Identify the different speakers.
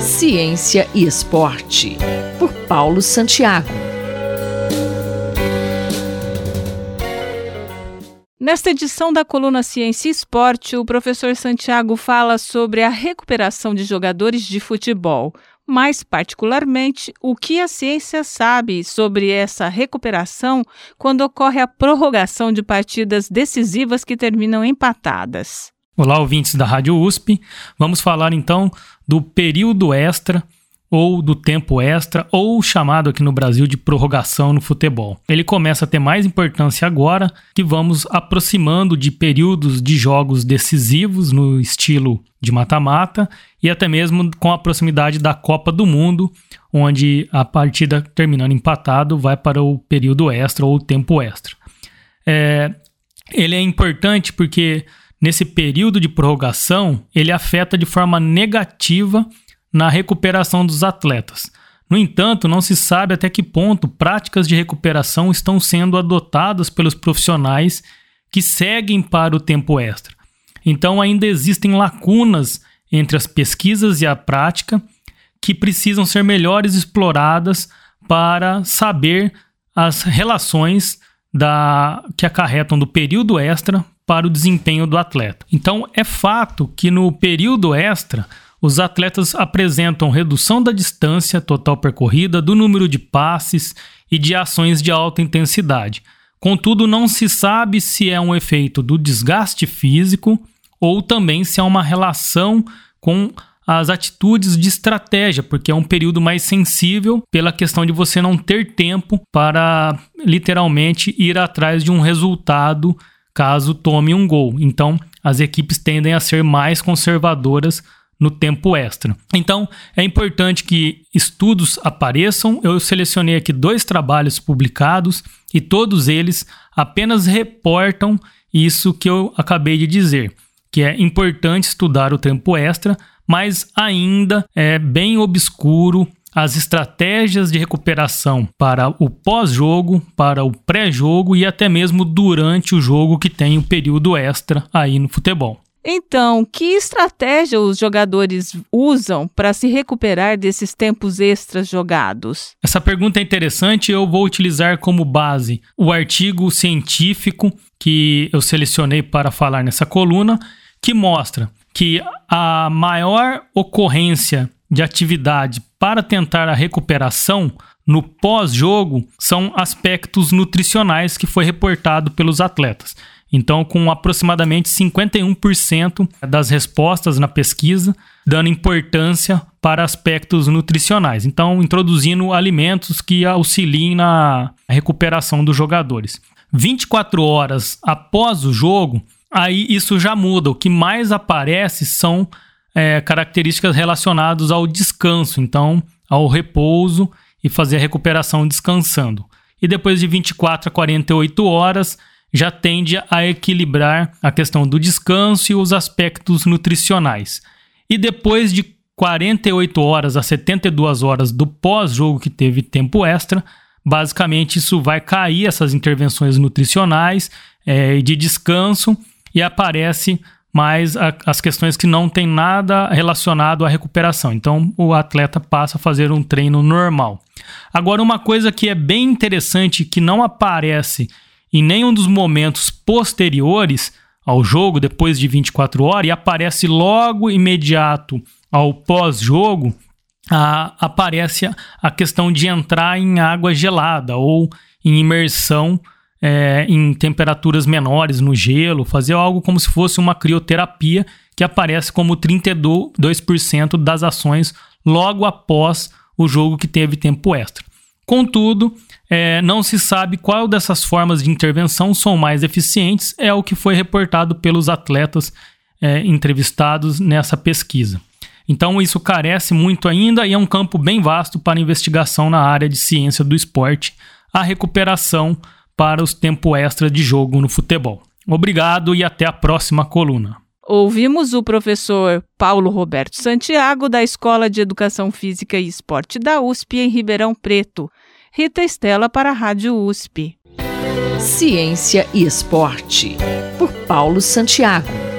Speaker 1: Ciência e Esporte, por Paulo Santiago.
Speaker 2: Nesta edição da coluna Ciência e Esporte, o professor Santiago fala sobre a recuperação de jogadores de futebol, mais particularmente o que a ciência sabe sobre essa recuperação quando ocorre a prorrogação de partidas decisivas que terminam empatadas.
Speaker 3: Olá, ouvintes da Rádio USP. Vamos falar então do período extra ou do tempo extra, ou chamado aqui no Brasil de prorrogação no futebol. Ele começa a ter mais importância agora que vamos aproximando de períodos de jogos decisivos no estilo de mata-mata e até mesmo com a proximidade da Copa do Mundo, onde a partida terminando empatado vai para o período extra ou tempo extra. É, ele é importante porque nesse período de prorrogação ele afeta de forma negativa na recuperação dos atletas. No entanto, não se sabe até que ponto práticas de recuperação estão sendo adotadas pelos profissionais que seguem para o tempo extra. Então, ainda existem lacunas entre as pesquisas e a prática que precisam ser melhores exploradas para saber as relações da, que acarretam do período extra para o desempenho do atleta. Então, é fato que no período extra os atletas apresentam redução da distância total percorrida, do número de passes e de ações de alta intensidade. Contudo, não se sabe se é um efeito do desgaste físico ou também se há uma relação com as atitudes de estratégia, porque é um período mais sensível pela questão de você não ter tempo para literalmente ir atrás de um resultado caso tome um gol. Então, as equipes tendem a ser mais conservadoras no tempo extra. Então, é importante que estudos apareçam. Eu selecionei aqui dois trabalhos publicados e todos eles apenas reportam isso que eu acabei de dizer, que é importante estudar o tempo extra, mas ainda é bem obscuro as estratégias de recuperação para o pós-jogo, para o pré-jogo e até mesmo durante o jogo que tem o período extra aí no futebol.
Speaker 2: Então, que estratégia os jogadores usam para se recuperar desses tempos extras jogados?
Speaker 3: Essa pergunta é interessante. Eu vou utilizar como base o artigo científico que eu selecionei para falar nessa coluna, que mostra que a maior ocorrência de atividade para tentar a recuperação no pós-jogo são aspectos nutricionais que foi reportado pelos atletas. Então, com aproximadamente 51% das respostas na pesquisa dando importância para aspectos nutricionais. Então, introduzindo alimentos que auxiliem na recuperação dos jogadores. 24 horas após o jogo, aí isso já muda. O que mais aparece são é, características relacionadas ao descanso, então ao repouso e fazer a recuperação descansando. E depois de 24 a 48 horas, já tende a equilibrar a questão do descanso e os aspectos nutricionais. E depois de 48 horas a 72 horas do pós-jogo que teve tempo extra, basicamente isso vai cair essas intervenções nutricionais é, e é, de descanso e aparece mais a, as questões que não tem nada relacionado à recuperação. Então o atleta passa a fazer um treino normal. Agora uma coisa que é bem interessante que não aparece em nenhum dos momentos posteriores ao jogo, depois de 24 horas, e aparece logo imediato ao pós-jogo, aparece a, a, questão de entrar em água gelada ou em imersão é, em temperaturas menores no gelo, fazer algo como se fosse uma crioterapia, que aparece como 32% das ações logo após o jogo que teve tempo extra. Contudo, é, não se sabe qual dessas formas de intervenção são mais eficientes, é o que foi reportado pelos atletas é, entrevistados nessa pesquisa. Então, isso carece muito ainda e é um campo bem vasto para investigação na área de ciência do esporte, a recuperação para os tempo extra de jogo no futebol. Obrigado e até a próxima coluna.
Speaker 2: Ouvimos o professor Paulo Roberto Santiago, da Escola de Educação Física e Esporte da USP, em Ribeirão Preto. Rita Estela para a Rádio USP.
Speaker 1: Ciência e Esporte, por Paulo Santiago.